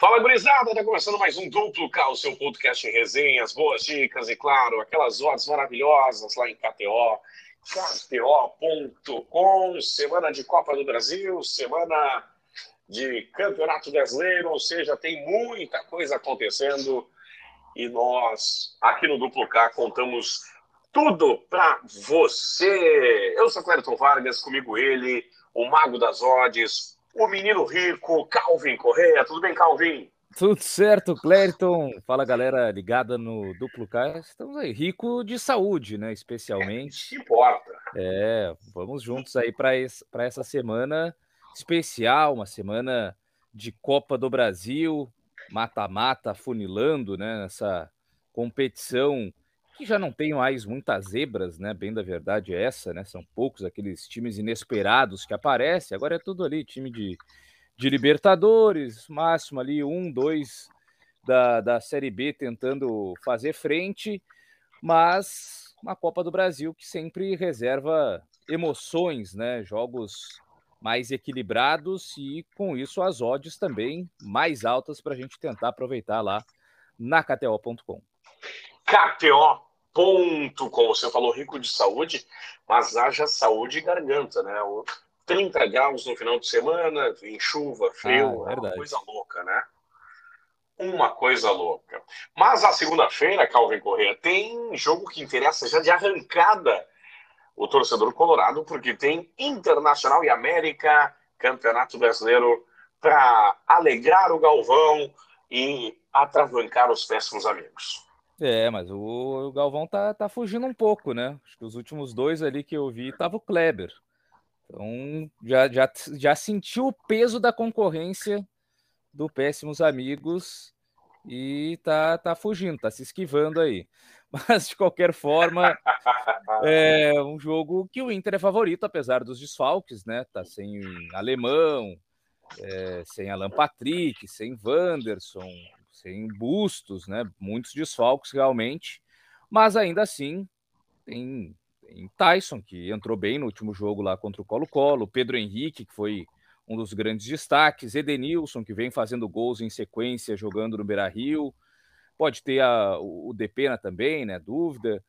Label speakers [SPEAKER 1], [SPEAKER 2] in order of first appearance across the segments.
[SPEAKER 1] Fala, gurizada! Tá começando mais um Duplo K, o seu podcast em resenhas, boas dicas e, claro, aquelas odds maravilhosas lá em KTO. KTO.com, semana de Copa do Brasil, semana de Campeonato Brasileiro, ou seja, tem muita coisa acontecendo e nós, aqui no Duplo K, contamos tudo para você. Eu sou Clériton Vargas, comigo ele, o Mago das Odds, o menino rico, Calvin Correia. Tudo bem, Calvin?
[SPEAKER 2] Tudo certo, Clériton. Fala, galera ligada no Duplo K. Estamos aí, rico de saúde, né? Especialmente.
[SPEAKER 1] É, importa.
[SPEAKER 2] É, vamos juntos aí para essa semana especial, uma semana de Copa do Brasil, mata-mata, funilando, né? Essa competição que já não tem mais muitas zebras, né? Bem da verdade é essa, né? São poucos aqueles times inesperados que aparecem. Agora é tudo ali, time de, de Libertadores, máximo ali um, dois da, da Série B tentando fazer frente, mas uma Copa do Brasil que sempre reserva emoções, né? Jogos mais equilibrados e com isso as odds também mais altas para a gente tentar aproveitar lá na KTO.com.
[SPEAKER 1] KTO ponto, como você falou, rico de saúde, mas haja saúde e garganta, né? 30 graus no final de semana, em chuva, frio, ah, é uma coisa louca, né? Uma coisa louca. Mas a segunda-feira, Calvin Correa, tem jogo que interessa já de arrancada o torcedor colorado, porque tem Internacional e América, Campeonato Brasileiro, para alegrar o Galvão e atravancar os péssimos amigos.
[SPEAKER 2] É, mas o Galvão tá, tá fugindo um pouco, né? Acho que os últimos dois ali que eu vi tava o Kleber. Então já, já, já sentiu o peso da concorrência do Péssimos Amigos e tá, tá fugindo, tá se esquivando aí. Mas de qualquer forma, é um jogo que o Inter é favorito, apesar dos desfalques, né? Tá sem alemão, é, sem Alan Patrick, sem Wanderson, sem bustos, né? Muitos desfalques realmente, mas ainda assim tem, tem Tyson que entrou bem no último jogo lá contra o Colo-Colo, Pedro Henrique que foi um dos grandes destaques, Edenilson que vem fazendo gols em sequência jogando no Beira-Rio, pode ter a, o Depena também, né? Dúvida.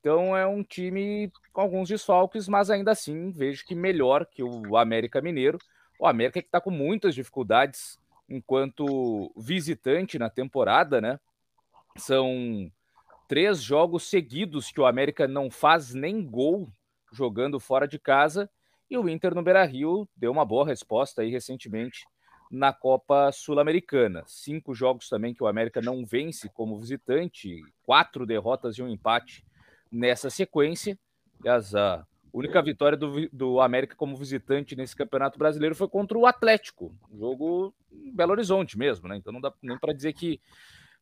[SPEAKER 2] Então é um time com alguns desfalques, mas ainda assim vejo que melhor que o América Mineiro. O América que está com muitas dificuldades enquanto visitante na temporada, né? São três jogos seguidos que o América não faz nem gol jogando fora de casa e o Inter no Beira-Rio deu uma boa resposta aí recentemente na Copa Sul-Americana. Cinco jogos também que o América não vence como visitante, quatro derrotas e um empate nessa sequência. Aliás, a única vitória do, do América como visitante nesse Campeonato Brasileiro foi contra o Atlético, um jogo Belo Horizonte mesmo, né? Então não dá nem para dizer que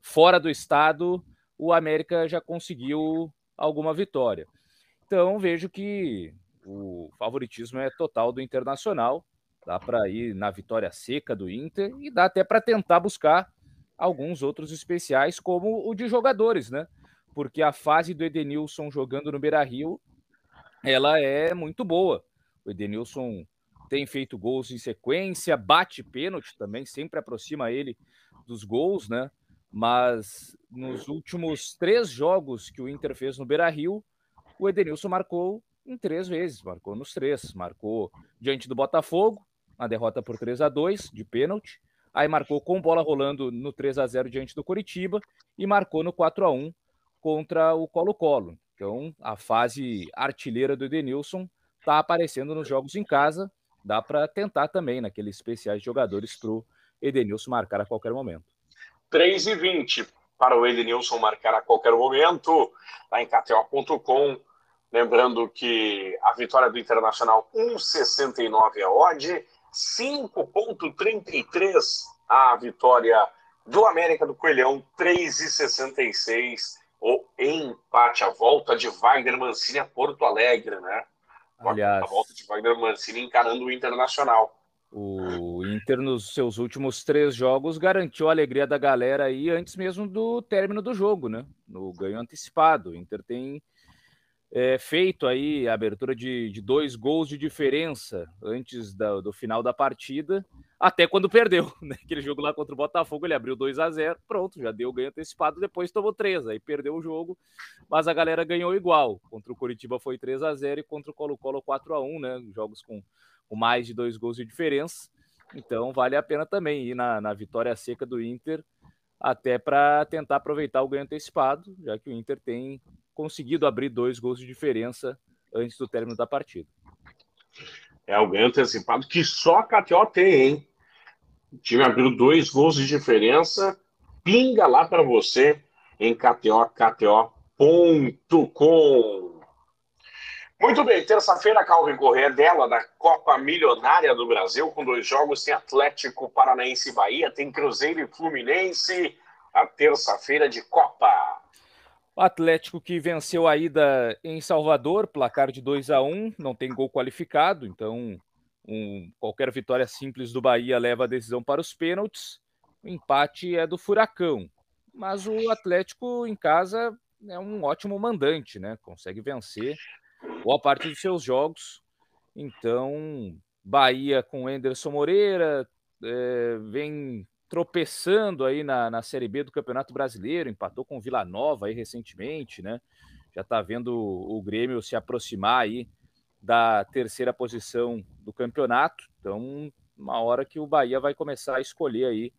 [SPEAKER 2] fora do estado o América já conseguiu alguma vitória. Então vejo que o favoritismo é total do Internacional. Dá para ir na vitória seca do Inter e dá até para tentar buscar alguns outros especiais, como o de jogadores, né? Porque a fase do Edenilson jogando no Beira Rio ela é muito boa. O Edenilson tem feito gols em sequência, bate pênalti também, sempre aproxima ele dos gols, né? Mas nos últimos três jogos que o Inter fez no Beira Rio, o Edenilson marcou em três vezes, marcou nos três. Marcou diante do Botafogo, na derrota por 3 a 2 de pênalti. Aí marcou com bola rolando no 3 a 0 diante do Coritiba e marcou no 4 a 1 contra o Colo-Colo. Então, a fase artilheira do Edenilson está aparecendo nos jogos em casa. Dá para tentar também naqueles especiais de jogadores para o Edenilson marcar a qualquer momento.
[SPEAKER 1] 3 e 20 para o Edenilson marcar a qualquer momento, lá em KTO.com. Lembrando que a vitória do Internacional 1,69 a odd, 5,33 a vitória do América do Coelhão, 3,66 o empate, a volta de Wagner Mancini a Porto Alegre, né?
[SPEAKER 2] Aliás,
[SPEAKER 1] a volta de Wagner Mancini encarando o Internacional.
[SPEAKER 2] O Inter, nos seus últimos três jogos, garantiu a alegria da galera aí antes mesmo do término do jogo, né? No ganho antecipado. O Inter tem é, feito aí a abertura de, de, dois gols de diferença antes da, do final da partida, até quando perdeu. Né? Aquele jogo lá contra o Botafogo, ele abriu 2 a 0 pronto, já deu ganho antecipado, depois tomou 3, aí perdeu o jogo, mas a galera ganhou igual. Contra o Curitiba foi 3 a 0 e contra o Colo-Colo 4 a 1 né? Jogos com, com mais de dois gols de diferença. Então vale a pena também ir na, na vitória seca do Inter, até para tentar aproveitar o ganho antecipado, já que o Inter tem conseguido abrir dois gols de diferença antes do término da partida.
[SPEAKER 1] É o ganho antecipado que só a KTO tem, hein? O time abriu dois gols de diferença. Pinga lá para você em KTO, KTO.com. Muito bem, terça-feira, Calvin Corrêa dela, da Copa Milionária do Brasil, com dois jogos, tem Atlético Paranaense e Bahia, tem Cruzeiro e Fluminense, a terça-feira de Copa.
[SPEAKER 2] O Atlético que venceu a ida em Salvador, placar de 2 a 1 não tem gol qualificado, então um, qualquer vitória simples do Bahia leva a decisão para os pênaltis. O empate é do Furacão, mas o Atlético em casa é um ótimo mandante, né? Consegue vencer boa parte dos seus jogos. Então, Bahia com Enderson Moreira é, vem tropeçando aí na, na Série B do Campeonato Brasileiro, empatou com o Vila Nova aí recentemente, né? Já está vendo o, o Grêmio se aproximar aí da terceira posição do campeonato. Então, uma hora que o Bahia vai começar a escolher aí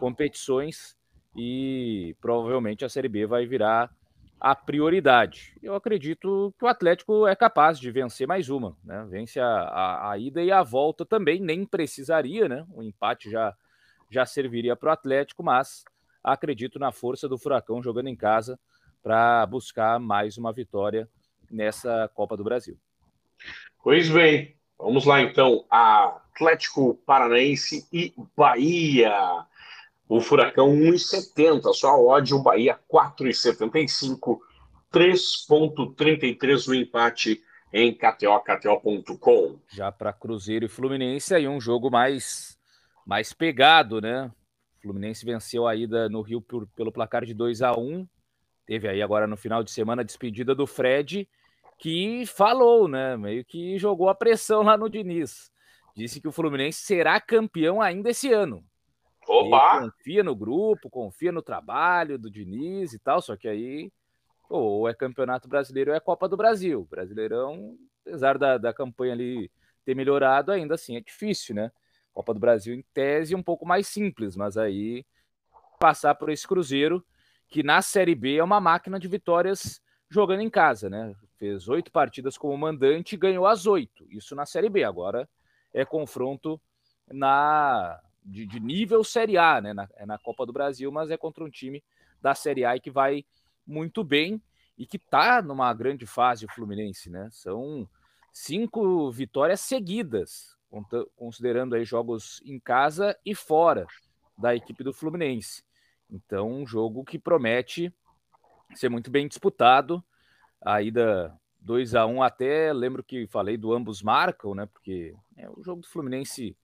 [SPEAKER 2] competições e provavelmente a Série B vai virar a prioridade. Eu acredito que o Atlético é capaz de vencer mais uma, né? Vence a, a, a ida e a volta também, nem precisaria, né? O empate já, já serviria para o Atlético, mas acredito na força do Furacão jogando em casa para buscar mais uma vitória nessa Copa do Brasil.
[SPEAKER 1] Pois bem, vamos lá então. Atlético Paranaense e Bahia. O Furacão 1,70, só odd, o Bahia 4,75, 3,33 no empate em KTO, KTO.com.
[SPEAKER 2] Já para Cruzeiro e Fluminense, aí um jogo mais, mais pegado, né? O Fluminense venceu a ida no Rio por, pelo placar de 2 a 1 Teve aí agora no final de semana a despedida do Fred, que falou, né? Meio que jogou a pressão lá no Diniz. Disse que o Fluminense será campeão ainda esse ano. Opa! confia no grupo, confia no trabalho do Diniz e tal, só que aí ou é Campeonato Brasileiro ou é Copa do Brasil. Brasileirão, apesar da, da campanha ali ter melhorado, ainda assim é difícil, né? Copa do Brasil, em tese, um pouco mais simples, mas aí passar por esse Cruzeiro, que na Série B é uma máquina de vitórias jogando em casa, né? Fez oito partidas como mandante e ganhou as oito. Isso na Série B. Agora é confronto na de, de nível Série A, né? Na, é na Copa do Brasil, mas é contra um time da Série A que vai muito bem e que está numa grande fase o Fluminense, né? São cinco vitórias seguidas, considerando aí jogos em casa e fora da equipe do Fluminense. Então, um jogo que promete ser muito bem disputado. A ida 2 a 1 até lembro que falei do ambos marcam, né? Porque é, o jogo do Fluminense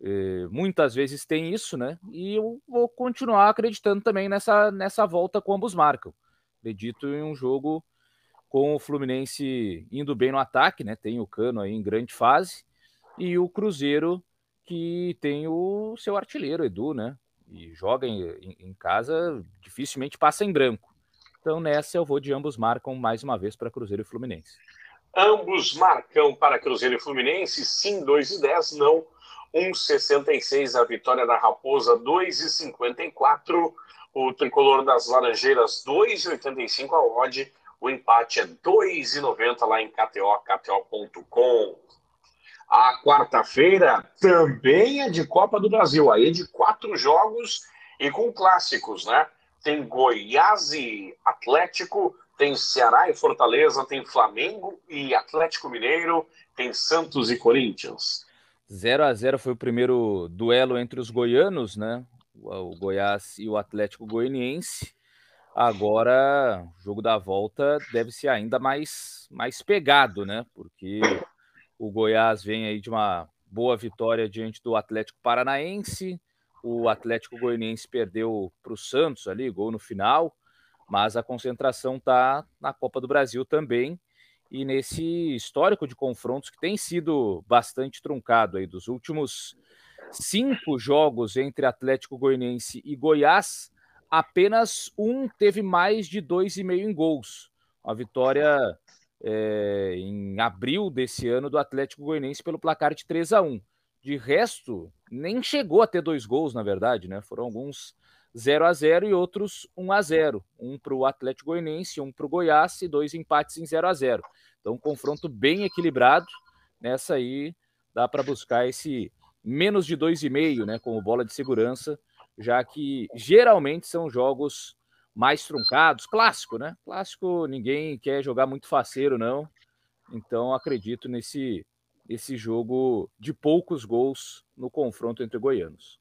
[SPEAKER 2] eh, muitas vezes tem isso, né? E eu vou continuar acreditando também nessa, nessa volta com ambos marcam. Acredito em um jogo com o Fluminense indo bem no ataque, né? Tem o Cano aí em grande fase e o Cruzeiro que tem o seu artilheiro Edu, né? E joga em, em, casa, dificilmente passa em branco. Então nessa eu vou de ambos marcam mais uma vez para Cruzeiro e Fluminense.
[SPEAKER 1] Ambos marcam para Cruzeiro e Fluminense, sim, 2 e 10, não 1,66 a vitória da Raposa, 2,54 o tricolor das Laranjeiras, 2,85 a odd, o empate é 2,90 lá em KTO, KTO.com. A quarta-feira também é de Copa do Brasil, aí é de quatro jogos e com clássicos, né? Tem Goiás e Atlético, tem Ceará e Fortaleza, tem Flamengo e Atlético Mineiro, tem Santos e Corinthians.
[SPEAKER 2] 0 a 0 foi o primeiro duelo entre os goianos, né? O Goiás e o Atlético Goianiense. Agora, o jogo da volta deve ser ainda mais, mais pegado, né? Porque o Goiás vem aí de uma boa vitória diante do Atlético Paranaense. O Atlético Goianiense perdeu para o Santos ali, gol no final, mas a concentração tá na Copa do Brasil também. e nesse histórico de confrontos que tem sido bastante truncado aí dos últimos cinco jogos entre Atlético Goianiense e Goiás, apenas um teve mais de dois e meio em gols. Uma vitória é, em abril desse ano do Atlético Goianiense pelo placar de 3 a 1. De resto, nem chegou a ter dois gols, na verdade, né? Foram alguns 0 a 0 e outros 1 a 0 Um para o Atlético Goianiense, um para o Goiás e dois empates em 0 a 0 Então, um confronto bem equilibrado. Nessa aí, dá para buscar esse menos de 2,5, né? Como bola de segurança, já que geralmente são jogos mais truncados. Clássico, né? Clássico, ninguém quer jogar muito faceiro, não. Então, acredito nesse, esse jogo de poucos gols no confronto entre goianos.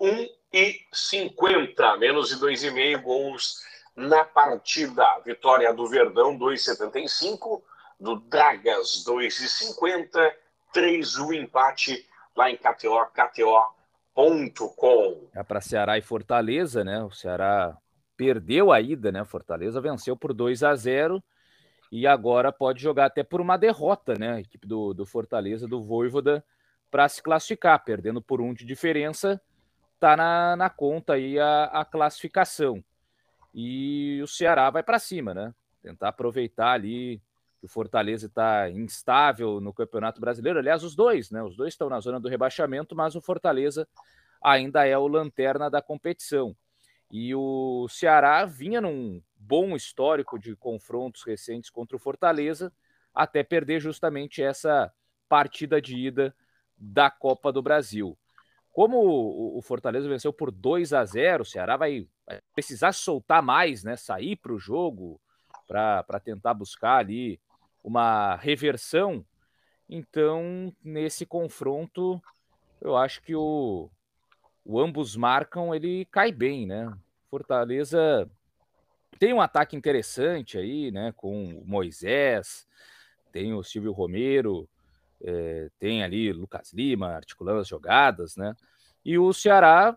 [SPEAKER 1] 1,50, menos de 2,5 gols na partida. Vitória do Verdão, 2,75. Do Dragas, 2,50. 3 o empate lá em KTO, KTO.com.
[SPEAKER 2] É para Ceará e Fortaleza, né? O Ceará perdeu a ida, né? Fortaleza venceu por 2 a 0 e agora pode jogar até por uma derrota, né? A equipe do, do Fortaleza, do Voivoda, para se classificar, perdendo por um de diferença tá na, na conta aí a, a classificação. E o Ceará vai para cima, né? Tentar aproveitar ali que o Fortaleza está instável no Campeonato Brasileiro. Aliás, os dois, né? Os dois estão na zona do rebaixamento, mas o Fortaleza ainda é o lanterna da competição. E o Ceará vinha num bom histórico de confrontos recentes contra o Fortaleza, até perder justamente essa partida de ida da Copa do Brasil. Como o Fortaleza venceu por 2 a 0, o Ceará vai, precisar soltar mais, né? Sair para o jogo para tentar buscar ali uma reversão. Então, nesse confronto, eu acho que o, o ambos marcam, ele cai bem, né? Fortaleza tem um ataque interessante aí, né? Com o Moisés, tem o Silvio Romero, é, tem ali Lucas Lima articulando as jogadas, né? E o Ceará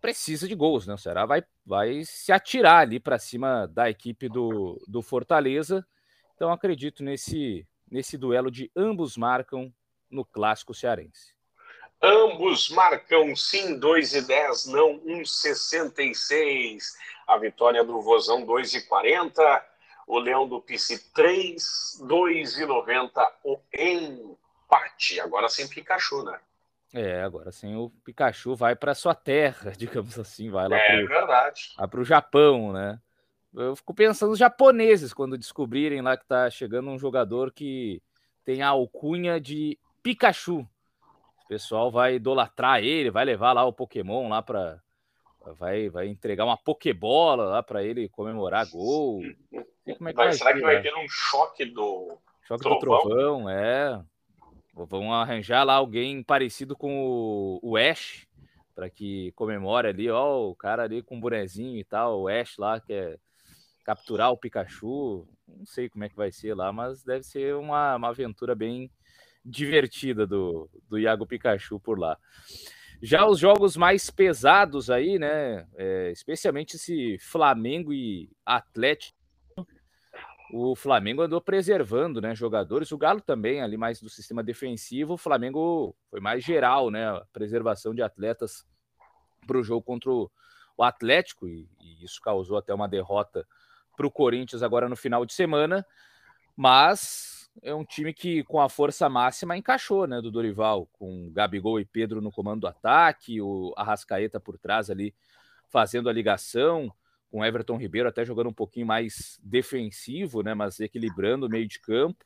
[SPEAKER 2] precisa de gols, né? O Ceará vai, vai se atirar ali para cima da equipe do, do Fortaleza. Então acredito nesse, nesse duelo de ambos marcam no clássico cearense.
[SPEAKER 1] Ambos marcam sim 2 e 10, não 1,66. A vitória do Vozão 2 e 40. O Leão do Pici 3, 2 e 90. O empate. Agora sem Pikachu, né?
[SPEAKER 2] É, agora sim o Pikachu vai para sua terra, digamos assim, vai lá
[SPEAKER 1] é,
[SPEAKER 2] para o Japão, né? Eu fico pensando nos japoneses quando descobrirem lá que tá chegando um jogador que tem a alcunha de Pikachu. O pessoal vai idolatrar ele, vai levar lá o Pokémon lá para vai vai entregar uma Pokébola lá para ele comemorar gol.
[SPEAKER 1] Como é que vai, vai será ser, que vai né? ter um choque do
[SPEAKER 2] choque trovão? do trovão, é. Vão arranjar lá alguém parecido com o, Ash, para que comemore ali, ó, o cara ali com o bonezinho e tal, o Ash lá, que é capturar o Pikachu. Não sei como é que vai ser lá, mas deve ser uma, uma aventura bem divertida do, do Iago Pikachu por lá. Já os jogos mais pesados aí, né? É, especialmente esse Flamengo e Atlético o Flamengo andou preservando, né, jogadores. O Galo também ali mais do sistema defensivo. O Flamengo foi mais geral, né, preservação de atletas para o jogo contra o Atlético e, e, isso causou até uma derrota para o Corinthians agora no final de semana. Mas é um time que com a força máxima encaixou, né, do Dorival, com Gabigol e Pedro no comando do ataque, o Arrascaeta por trás ali fazendo a ligação com Everton Ribeiro até jogando um pouquinho mais defensivo, né, mas equilibrando o meio de campo.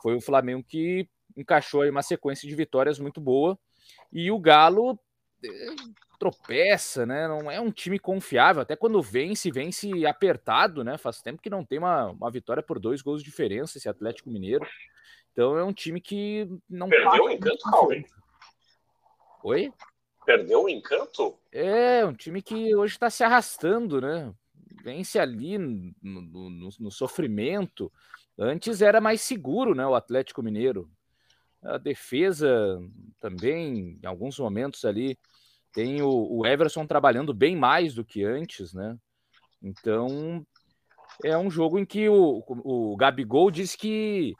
[SPEAKER 2] Foi o Flamengo que encaixou aí uma sequência de vitórias muito boa. E o Galo tropeça, né? Não é um time confiável. Até quando vence, vence apertado, né? Faz tempo que não tem uma, uma vitória por dois gols de diferença esse Atlético Mineiro. Então é um time que não
[SPEAKER 1] perdeu o encanto, Calvin.
[SPEAKER 2] Oi?
[SPEAKER 1] Perdeu o encanto?
[SPEAKER 2] É, um time que hoje está se arrastando, né? vence ali no, no, no, sofrimento. Antes era mais seguro, né? O Atlético Mineiro. A defesa também, em alguns momentos ali, tem o, o Everson trabalhando bem mais do que antes, né? Então, é um jogo em que o, o Gabigol diz que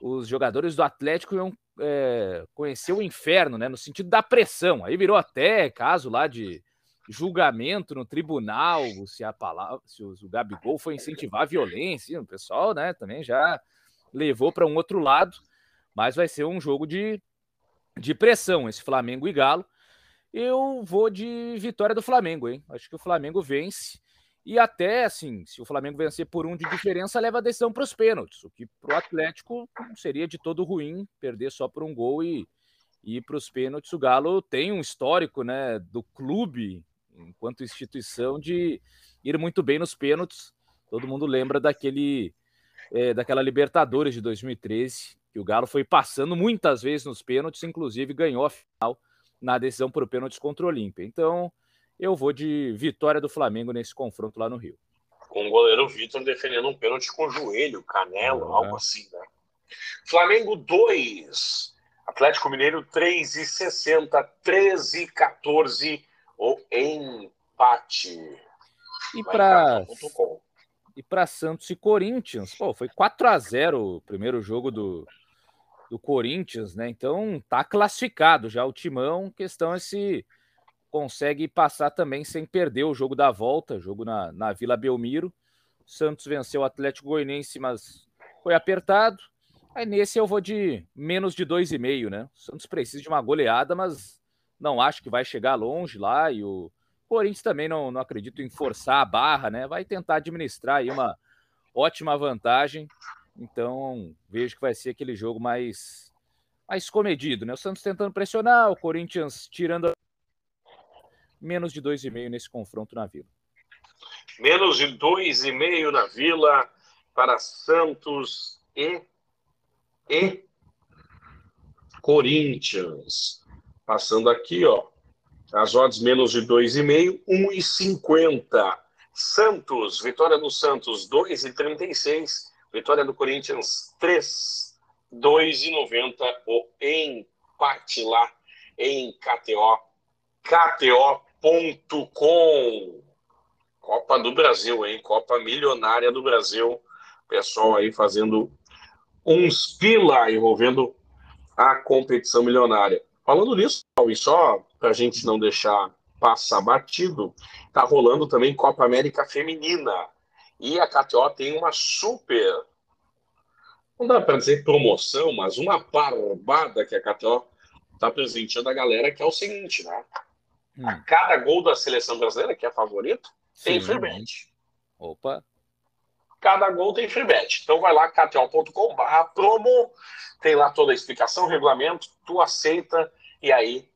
[SPEAKER 2] os jogadores do Atlético iam é, conhecer o inferno, né? No sentido da pressão. Aí virou até caso lá de julgamento no tribunal, se a palavra, se o Gabigol foi incentivar a violência, o pessoal, né, também já levou para um outro lado, mas vai ser um jogo de, de pressão esse Flamengo e Galo. Eu vou de vitória do Flamengo, hein? Acho que o Flamengo vence e até assim, se o Flamengo vencer por um de diferença, leva a decisão para os pênaltis, o que para o Atlético seria de todo ruim perder só por um gol e ir para os pênaltis. O Galo tem um histórico, né, do clube enquanto instituição, de ir muito bem nos pênaltis. Todo mundo lembra daquele é, daquela Libertadores de 2013, que o Galo foi passando muitas vezes nos pênaltis, inclusive ganhou a final na decisão por pênaltis contra o Olímpia. Então, eu vou de vitória do Flamengo nesse confronto lá no Rio.
[SPEAKER 1] Com o goleiro Vitor defendendo um pênalti com o joelho, canela, é. algo assim, né? Flamengo 2, Atlético Mineiro 3,60, 13,14 ou empate.
[SPEAKER 2] E para e para Santos e Corinthians, pô, foi 4 a 0 o primeiro jogo do, do Corinthians, né? Então tá classificado já o Timão. Questão é se consegue passar também sem perder o jogo da volta, jogo na, na Vila Belmiro. Santos venceu o Atlético Goianiense, mas foi apertado. Aí nesse eu vou de menos de 2,5, né? Santos precisa de uma goleada, mas não acho que vai chegar longe lá e o Corinthians também não, não acredito em forçar a barra, né? Vai tentar administrar aí uma ótima vantagem. Então, vejo que vai ser aquele jogo mais mais comedido, né? O Santos tentando pressionar, o Corinthians tirando menos de 2,5 nesse confronto na Vila.
[SPEAKER 1] Menos de 2,5 na Vila para Santos e e Corinthians. Passando aqui, ó. As odds menos de 2,5, 1,50. Santos, vitória do Santos, 2,36. Vitória do Corinthians, 3, 2,90. O empate lá em KTO. KTO.com. Copa do Brasil, hein? Copa Milionária do Brasil. Pessoal aí fazendo uns pila envolvendo a competição milionária. Falando nisso, e só para a gente não deixar passar batido, tá rolando também Copa América Feminina. E a KTO tem uma super, não dá para dizer promoção, mas uma barbada que a KTO tá presenteando a galera, que é o seguinte, né? Hum. A cada gol da seleção brasileira, que é a favorita, tem free bet.
[SPEAKER 2] Opa!
[SPEAKER 1] Cada gol tem free bet. Então vai lá, kto.com.br promo, tem lá toda a explicação, regulamento, tu aceita e aí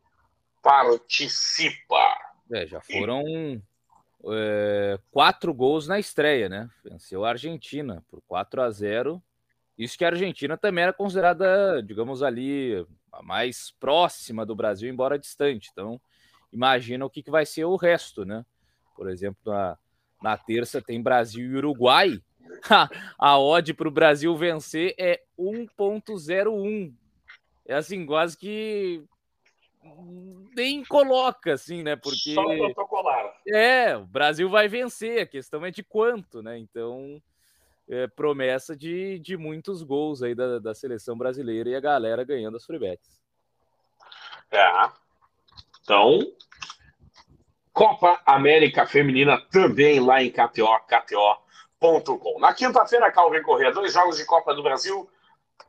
[SPEAKER 1] participa.
[SPEAKER 2] É, já foram é, quatro gols na estreia, né? Venceu a Argentina por 4 a 0. Isso que a Argentina também era considerada, digamos ali, a mais próxima do Brasil, embora distante. Então, imagina o que, que vai ser o resto, né? Por exemplo, na, na terça tem Brasil e Uruguai. a odd para o Brasil vencer é 1.01. É assim, quase que nem coloca, assim, né? Porque. Só protocolar. É, o Brasil vai vencer, a questão é de quanto, né? Então, é promessa de, de muitos gols aí da, da seleção brasileira e a galera ganhando as freebets.
[SPEAKER 1] É. Então, Copa América Feminina também lá em KTO, KTO.com. Na quinta-feira, Calvin Corrêa, dois jogos de Copa do Brasil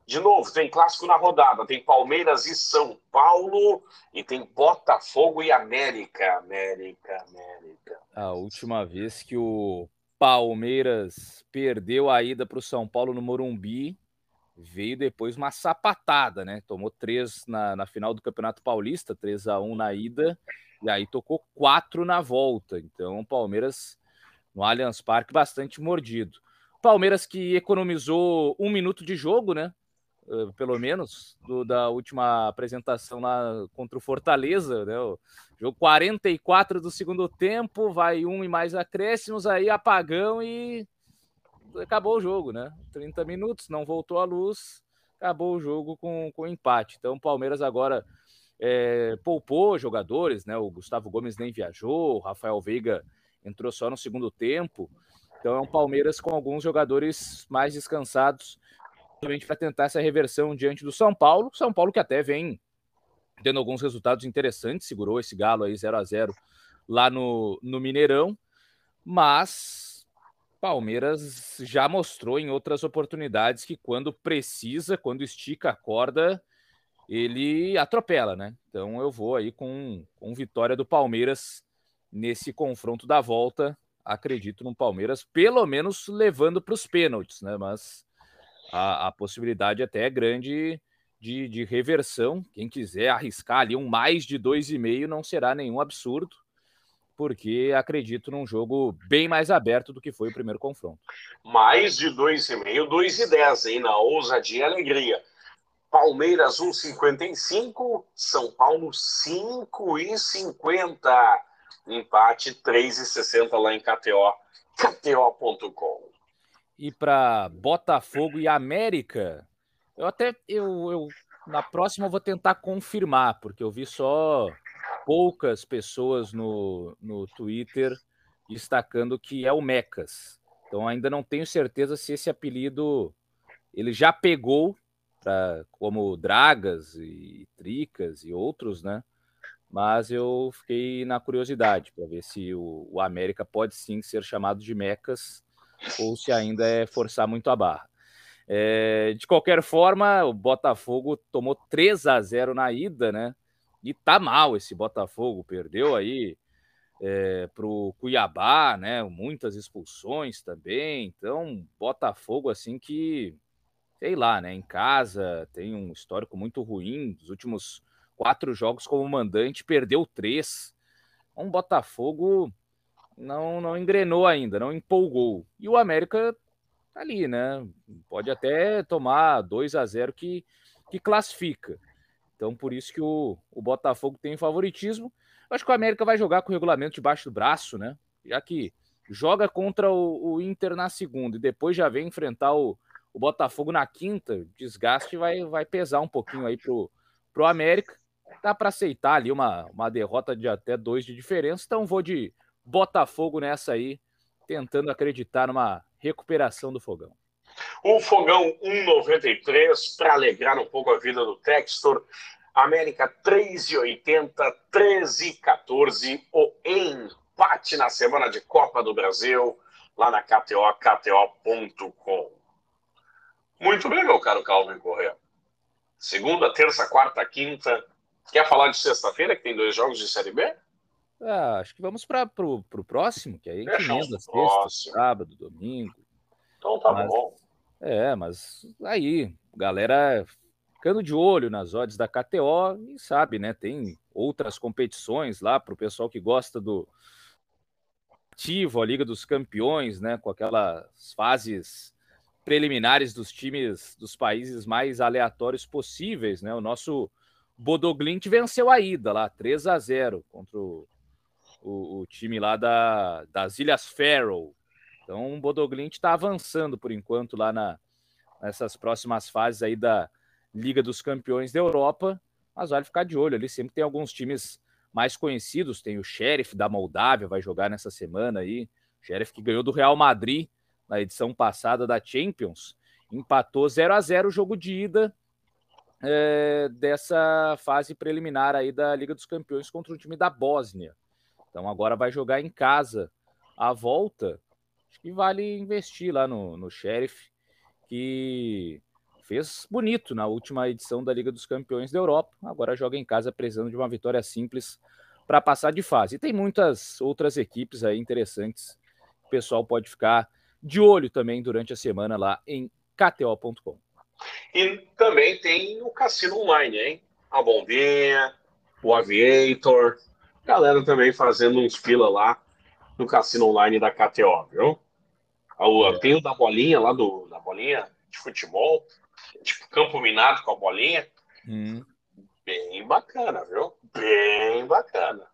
[SPEAKER 1] de novo, tem clássico na rodada, tem Palmeiras e São Paulo, e tem Botafogo e América. América, América.
[SPEAKER 2] A última vez que o Palmeiras perdeu a ida para o São Paulo no Morumbi, veio depois uma sapatada, né? Tomou três na, na final do Campeonato Paulista, 3 a 1 na ida, e aí tocou quatro na volta. Então, o Palmeiras no Allianz Parque bastante mordido. Palmeiras que economizou um minuto de jogo, né? Uh, pelo menos, do, da última apresentação lá contra o Fortaleza, né? O jogo 44 do segundo tempo, vai um e mais acréscimos, aí apagão e acabou o jogo, né? 30 minutos, não voltou a luz, acabou o jogo com, com empate. Então, o Palmeiras agora é, poupou jogadores, né? O Gustavo Gomes nem viajou, o Rafael Veiga entrou só no segundo tempo. Então é um Palmeiras com alguns jogadores mais descansados, para tentar essa reversão diante do São Paulo. São Paulo que até vem tendo alguns resultados interessantes, segurou esse galo aí 0 a 0 lá no, no Mineirão, mas Palmeiras já mostrou em outras oportunidades que quando precisa, quando estica a corda, ele atropela, né? Então eu vou aí com, com vitória do Palmeiras nesse confronto da volta. Acredito no Palmeiras, pelo menos levando para os pênaltis, né? Mas a, a possibilidade até é grande de, de, reversão. Quem quiser arriscar ali um mais de 2,5 não será nenhum absurdo, porque acredito num jogo bem mais aberto do que foi o primeiro confronto.
[SPEAKER 1] Mais de 2,5, 2,10, hein? Na ousadia e alegria. Palmeiras 1,55, São Paulo 5,50. Empate 3,60 lá em KTO, KTO.com.
[SPEAKER 2] E para Botafogo e América, eu até eu, eu na próxima eu vou tentar confirmar, porque eu vi só poucas pessoas no, no Twitter destacando que é o Mecas. Então ainda não tenho certeza se esse apelido ele já pegou pra, como Dragas e Tricas e outros, né? Mas eu fiquei na curiosidade para ver se o, o, América pode sim ser chamado de Mecas ou se ainda é forçar muito a barra. É, de qualquer forma, o Botafogo tomou 3 a 0 na ida, né? E tá mal esse Botafogo, perdeu aí é, para o Cuiabá, né? Muitas expulsões também. Então, Botafogo, assim que sei lá, né? Em casa tem um histórico muito ruim. Dos últimos quatro jogos como mandante, perdeu três. Um Botafogo não, não engrenou ainda, não empolgou. E o América tá ali, né? Pode até tomar 2 a 0 que, que classifica. Então, por isso que o, o Botafogo tem favoritismo. Eu acho que o América vai jogar com o regulamento debaixo do braço, né? Já que joga contra o, o Inter na segunda e depois já vem enfrentar o, o Botafogo na quinta, desgaste vai, vai pesar um pouquinho aí pro, pro América. Dá para aceitar ali uma, uma derrota de até dois de diferença, então vou de Botafogo nessa aí, tentando acreditar numa recuperação do Fogão.
[SPEAKER 1] O Fogão 1,93 para alegrar um pouco a vida do Textor. América 3,80, 13,14. O empate na semana de Copa do Brasil, lá na KTO, KTO.com. Muito bem, meu caro Calvin Correa. Segunda, terça, quarta, quinta. Quer falar de sexta-feira, que tem dois jogos de Série B?
[SPEAKER 2] Ah, acho que vamos para o próximo, que aí emenda sexta, sábado, domingo.
[SPEAKER 1] Então tá mas, bom.
[SPEAKER 2] É, mas aí, galera ficando de olho nas odds da KTO e sabe, né? Tem outras competições lá para o pessoal que gosta do ativo, a Liga dos Campeões, né? Com aquelas fases preliminares dos times dos países mais aleatórios possíveis, né? O nosso Bodoglint venceu a ida lá, 3 a 0 contra o, o, o time lá da, das Ilhas Faroe. Então o Bodoglint está avançando por enquanto lá na, nessas próximas fases aí da Liga dos Campeões da Europa, mas vale ficar de olho ali, sempre tem alguns times mais conhecidos, tem o Sheriff da Moldávia, vai jogar nessa semana aí, Sheriff que ganhou do Real Madrid na edição passada da Champions, empatou 0 a 0 o jogo de ida é, dessa fase preliminar aí da Liga dos Campeões contra o time da Bósnia. Então agora vai jogar em casa a volta. Acho que vale investir lá no, no Sheriff, que fez bonito na última edição da Liga dos Campeões da Europa. Agora joga em casa precisando de uma vitória simples para passar de fase. E tem muitas outras equipes aí interessantes. O pessoal pode ficar de olho também durante a semana lá em KTO.com.
[SPEAKER 1] E também tem o cassino online, hein? A Bombinha, o Aviator, galera também fazendo uns fila lá no cassino online da KTO, viu? É. Tem o da bolinha lá do da bolinha de futebol, tipo campo minado com a bolinha. Hum. Bem bacana, viu? Bem bacana.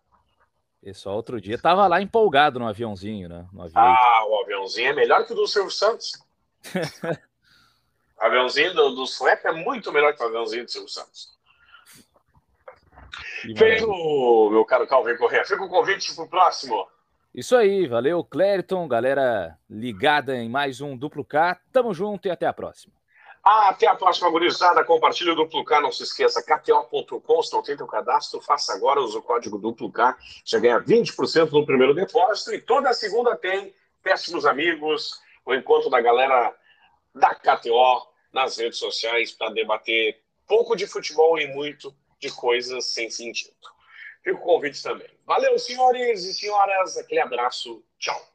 [SPEAKER 2] Pessoal, outro dia tava lá empolgado no aviãozinho, né? No
[SPEAKER 1] ah, o aviãozinho é melhor que o do Silvio Santos. o aviãozinho do, do Slap é muito melhor que o aviãozinho do Silvio Santos. Feito, meu caro Calvin Correia. Fica o convite pro próximo.
[SPEAKER 2] Isso aí, valeu, Clériton, galera ligada em mais um Duplo K. Tamo junto e até a próxima.
[SPEAKER 1] Até a próxima, gurizada. Compartilhe o Duplo K. Não se esqueça, kto.com. Se não tem teu cadastro, faça agora. Usa o código Duplo K. Já ganha 20% no primeiro depósito. E toda segunda tem péssimos amigos, o encontro da galera da KTO nas redes sociais para debater pouco de futebol e muito de coisas sem sentido. Fica o convite também. Valeu, senhores e senhoras. Aquele abraço. Tchau.